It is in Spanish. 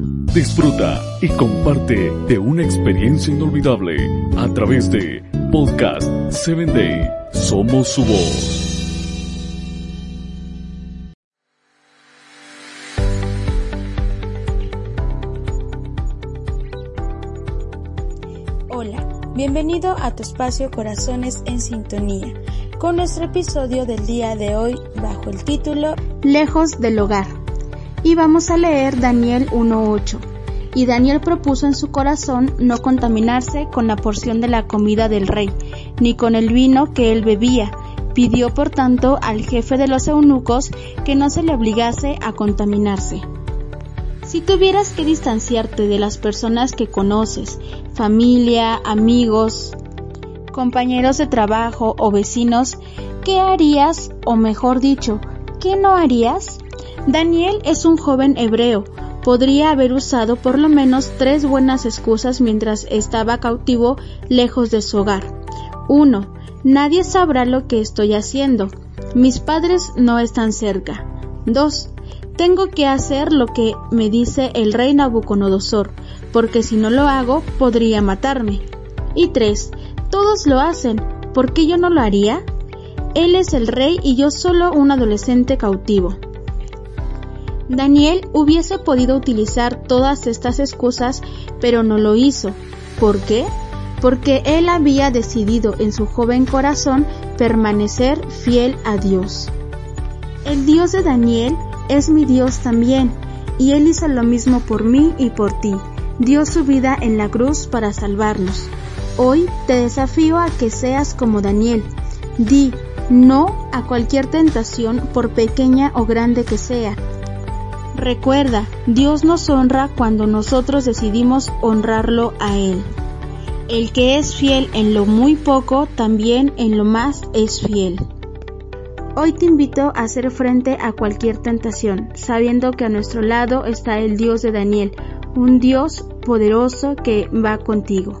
Disfruta y comparte de una experiencia inolvidable a través de Podcast 7 Day. Somos su voz. Hola, bienvenido a tu espacio Corazones en Sintonía, con nuestro episodio del día de hoy bajo el título Lejos del hogar. Y vamos a leer Daniel 1.8. Y Daniel propuso en su corazón no contaminarse con la porción de la comida del rey, ni con el vino que él bebía. Pidió por tanto al jefe de los eunucos que no se le obligase a contaminarse. Si tuvieras que distanciarte de las personas que conoces, familia, amigos, compañeros de trabajo o vecinos, ¿qué harías o mejor dicho, qué no harías? Daniel es un joven hebreo. Podría haber usado por lo menos tres buenas excusas mientras estaba cautivo lejos de su hogar. 1. Nadie sabrá lo que estoy haciendo. Mis padres no están cerca. 2. Tengo que hacer lo que me dice el rey Nabucodonosor, porque si no lo hago podría matarme. Y 3. Todos lo hacen, ¿por qué yo no lo haría? Él es el rey y yo solo un adolescente cautivo. Daniel hubiese podido utilizar todas estas excusas, pero no lo hizo. ¿Por qué? Porque él había decidido en su joven corazón permanecer fiel a Dios. El Dios de Daniel es mi Dios también, y Él hizo lo mismo por mí y por ti. Dio su vida en la cruz para salvarnos. Hoy te desafío a que seas como Daniel. Di no a cualquier tentación por pequeña o grande que sea. Recuerda, Dios nos honra cuando nosotros decidimos honrarlo a Él. El que es fiel en lo muy poco, también en lo más es fiel. Hoy te invito a hacer frente a cualquier tentación, sabiendo que a nuestro lado está el Dios de Daniel, un Dios poderoso que va contigo.